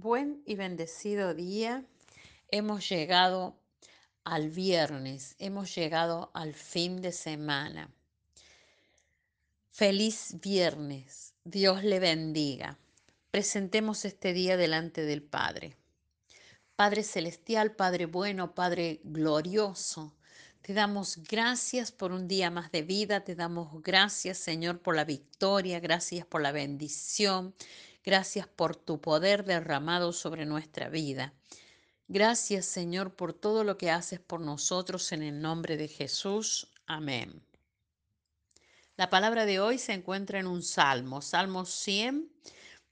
Buen y bendecido día. Hemos llegado al viernes, hemos llegado al fin de semana. Feliz viernes, Dios le bendiga. Presentemos este día delante del Padre. Padre Celestial, Padre bueno, Padre glorioso, te damos gracias por un día más de vida, te damos gracias Señor por la victoria, gracias por la bendición, Gracias por tu poder derramado sobre nuestra vida. Gracias Señor por todo lo que haces por nosotros en el nombre de Jesús. Amén. La palabra de hoy se encuentra en un salmo, Salmo 100,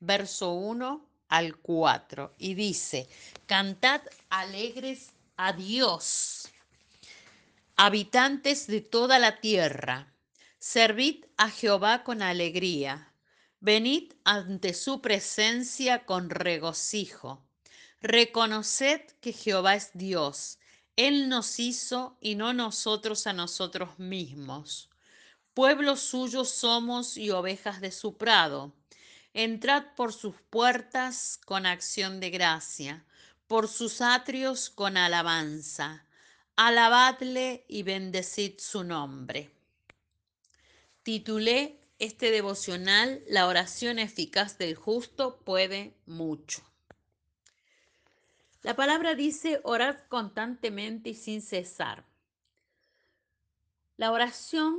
verso 1 al 4, y dice, Cantad alegres a Dios, habitantes de toda la tierra, servid a Jehová con alegría Venid ante su presencia con regocijo. Reconoced que Jehová es Dios. Él nos hizo y no nosotros a nosotros mismos. Pueblo suyo somos y ovejas de su prado. Entrad por sus puertas con acción de gracia, por sus atrios con alabanza. Alabadle y bendecid su nombre. Titulé este devocional, la oración eficaz del justo puede mucho. La palabra dice orar constantemente y sin cesar. La oración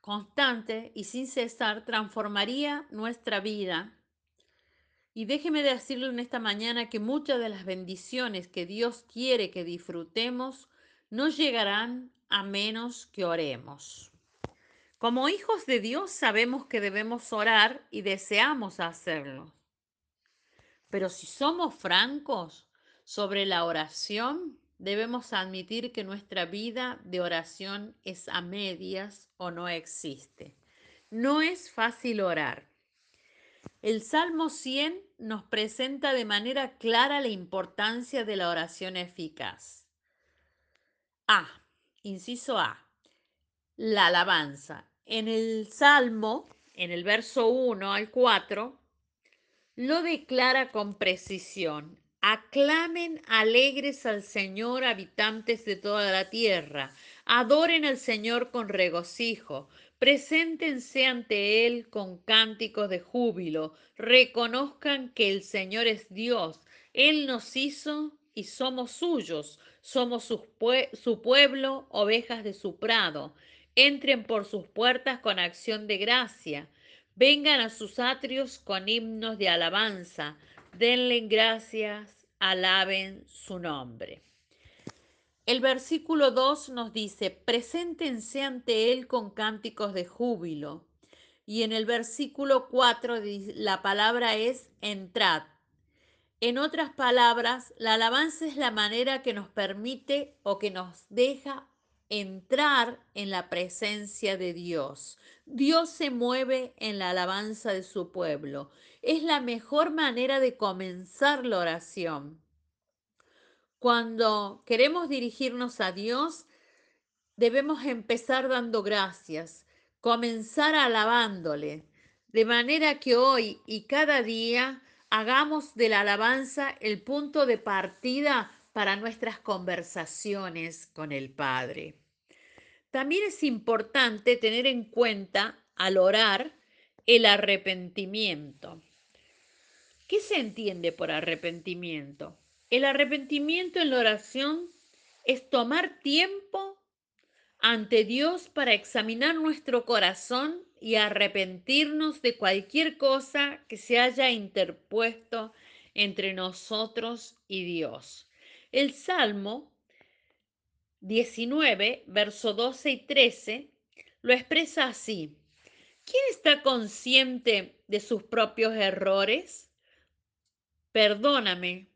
constante y sin cesar transformaría nuestra vida. Y déjeme decirle en esta mañana que muchas de las bendiciones que Dios quiere que disfrutemos no llegarán a menos que oremos. Como hijos de Dios sabemos que debemos orar y deseamos hacerlo. Pero si somos francos sobre la oración, debemos admitir que nuestra vida de oración es a medias o no existe. No es fácil orar. El Salmo 100 nos presenta de manera clara la importancia de la oración eficaz. A. Inciso A. La alabanza en el Salmo, en el verso 1 al 4, lo declara con precisión. Aclamen alegres al Señor, habitantes de toda la tierra. Adoren al Señor con regocijo. Preséntense ante Él con cánticos de júbilo. Reconozcan que el Señor es Dios. Él nos hizo y somos suyos. Somos su, su pueblo, ovejas de su prado. Entren por sus puertas con acción de gracia. Vengan a sus atrios con himnos de alabanza. Denle gracias, alaben su nombre. El versículo 2 nos dice, preséntense ante Él con cánticos de júbilo. Y en el versículo 4 la palabra es entrad. En otras palabras, la alabanza es la manera que nos permite o que nos deja entrar en la presencia de Dios. Dios se mueve en la alabanza de su pueblo. Es la mejor manera de comenzar la oración. Cuando queremos dirigirnos a Dios, debemos empezar dando gracias, comenzar alabándole, de manera que hoy y cada día hagamos de la alabanza el punto de partida para nuestras conversaciones con el Padre. También es importante tener en cuenta al orar el arrepentimiento. ¿Qué se entiende por arrepentimiento? El arrepentimiento en la oración es tomar tiempo ante Dios para examinar nuestro corazón y arrepentirnos de cualquier cosa que se haya interpuesto entre nosotros y Dios. El Salmo 19, verso 12 y 13, lo expresa así. ¿Quién está consciente de sus propios errores? Perdóname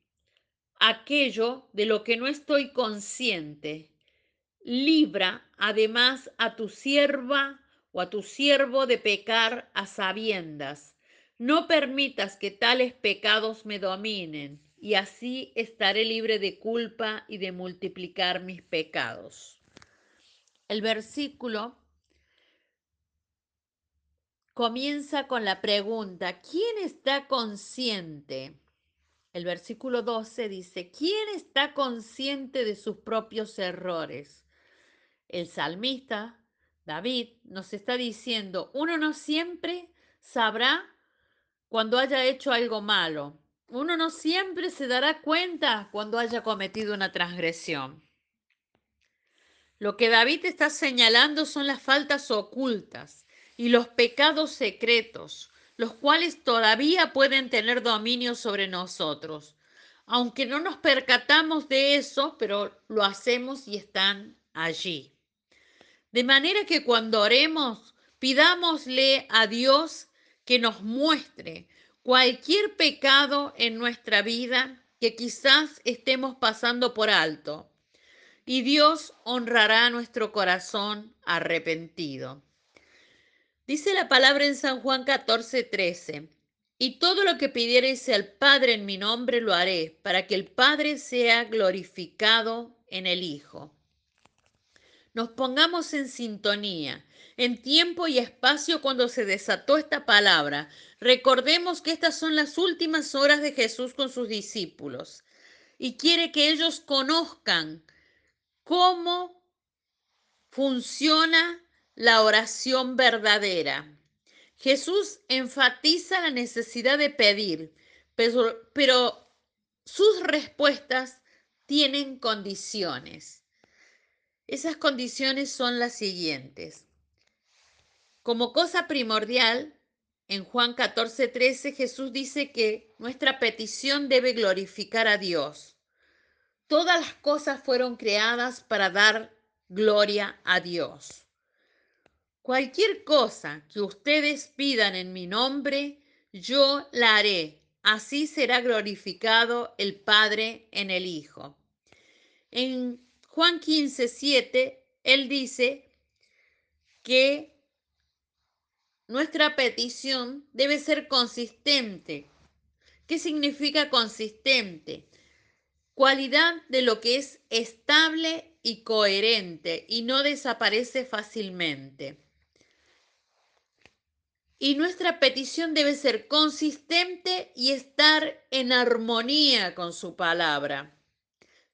aquello de lo que no estoy consciente. Libra además a tu sierva o a tu siervo de pecar a sabiendas. No permitas que tales pecados me dominen y así estaré libre de culpa y de multiplicar mis pecados. El versículo comienza con la pregunta, ¿quién está consciente? El versículo 12 dice, ¿quién está consciente de sus propios errores? El salmista, David, nos está diciendo, uno no siempre sabrá cuando haya hecho algo malo. Uno no siempre se dará cuenta cuando haya cometido una transgresión. Lo que David está señalando son las faltas ocultas y los pecados secretos, los cuales todavía pueden tener dominio sobre nosotros. Aunque no nos percatamos de eso, pero lo hacemos y están allí. De manera que cuando oremos, pidámosle a Dios que nos muestre cualquier pecado en nuestra vida que quizás estemos pasando por alto. Y Dios honrará nuestro corazón arrepentido. Dice la palabra en San Juan 14, 13. Y todo lo que pidiereis al Padre en mi nombre lo haré, para que el Padre sea glorificado en el Hijo. Nos pongamos en sintonía en tiempo y espacio cuando se desató esta palabra. Recordemos que estas son las últimas horas de Jesús con sus discípulos y quiere que ellos conozcan cómo funciona la oración verdadera. Jesús enfatiza la necesidad de pedir, pero, pero sus respuestas tienen condiciones. Esas condiciones son las siguientes. Como cosa primordial, en Juan 14, 13 Jesús dice que nuestra petición debe glorificar a Dios. Todas las cosas fueron creadas para dar gloria a Dios. Cualquier cosa que ustedes pidan en mi nombre, yo la haré. Así será glorificado el Padre en el Hijo. En Juan 15, 7, Él dice que nuestra petición debe ser consistente. ¿Qué significa consistente? Cualidad de lo que es estable y coherente y no desaparece fácilmente. Y nuestra petición debe ser consistente y estar en armonía con su palabra.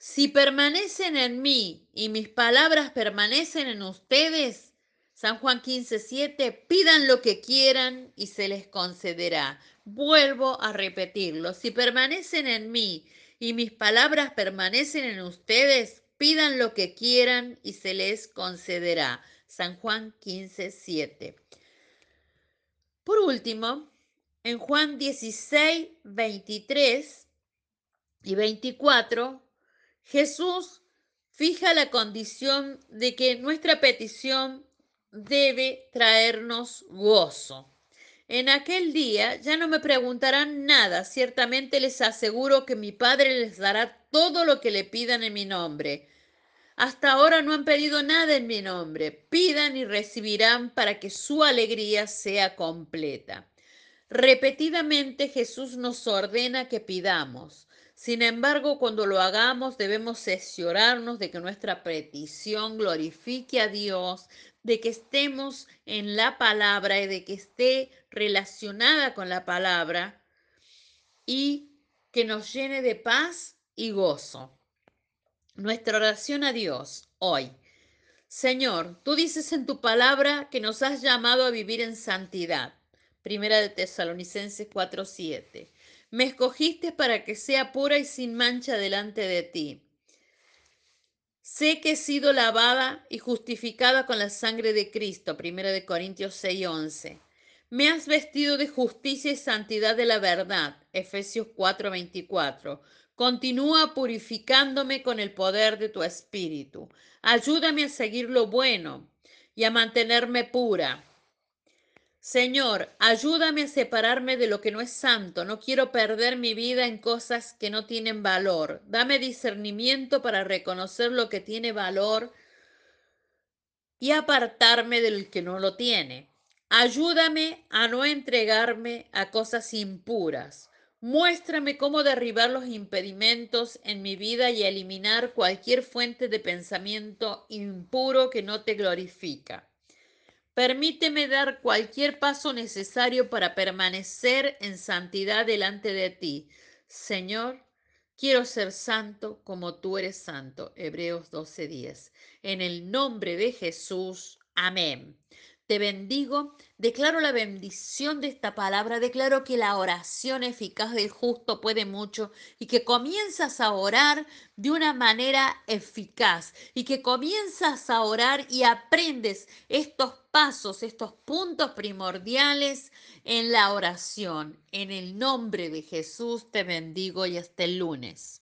Si permanecen en mí y mis palabras permanecen en ustedes, San Juan 15, 7, pidan lo que quieran y se les concederá. Vuelvo a repetirlo, si permanecen en mí y mis palabras permanecen en ustedes, pidan lo que quieran y se les concederá. San Juan 15, 7. Por último, en Juan 16, 23 y 24, Jesús fija la condición de que nuestra petición debe traernos gozo. En aquel día ya no me preguntarán nada, ciertamente les aseguro que mi Padre les dará todo lo que le pidan en mi nombre. Hasta ahora no han pedido nada en mi nombre. Pidan y recibirán para que su alegría sea completa. Repetidamente Jesús nos ordena que pidamos. Sin embargo, cuando lo hagamos debemos sesionarnos de que nuestra petición glorifique a Dios, de que estemos en la palabra y de que esté relacionada con la palabra y que nos llene de paz y gozo. Nuestra oración a Dios hoy. Señor, tú dices en tu palabra que nos has llamado a vivir en santidad. Primera de Tesalonicenses 4:7. Me escogiste para que sea pura y sin mancha delante de ti. Sé que he sido lavada y justificada con la sangre de Cristo. Primera de Corintios 6:11. Me has vestido de justicia y santidad de la verdad. Efesios 4:24. Continúa purificándome con el poder de tu espíritu. Ayúdame a seguir lo bueno y a mantenerme pura. Señor, ayúdame a separarme de lo que no es santo. No quiero perder mi vida en cosas que no tienen valor. Dame discernimiento para reconocer lo que tiene valor y apartarme del que no lo tiene. Ayúdame a no entregarme a cosas impuras. Muéstrame cómo derribar los impedimentos en mi vida y eliminar cualquier fuente de pensamiento impuro que no te glorifica. Permíteme dar cualquier paso necesario para permanecer en santidad delante de ti. Señor, quiero ser santo como tú eres santo. Hebreos 12:10. En el nombre de Jesús. Amén. Te bendigo, declaro la bendición de esta palabra, declaro que la oración eficaz del justo puede mucho y que comienzas a orar de una manera eficaz y que comienzas a orar y aprendes estos pasos, estos puntos primordiales en la oración. En el nombre de Jesús te bendigo y hasta el lunes.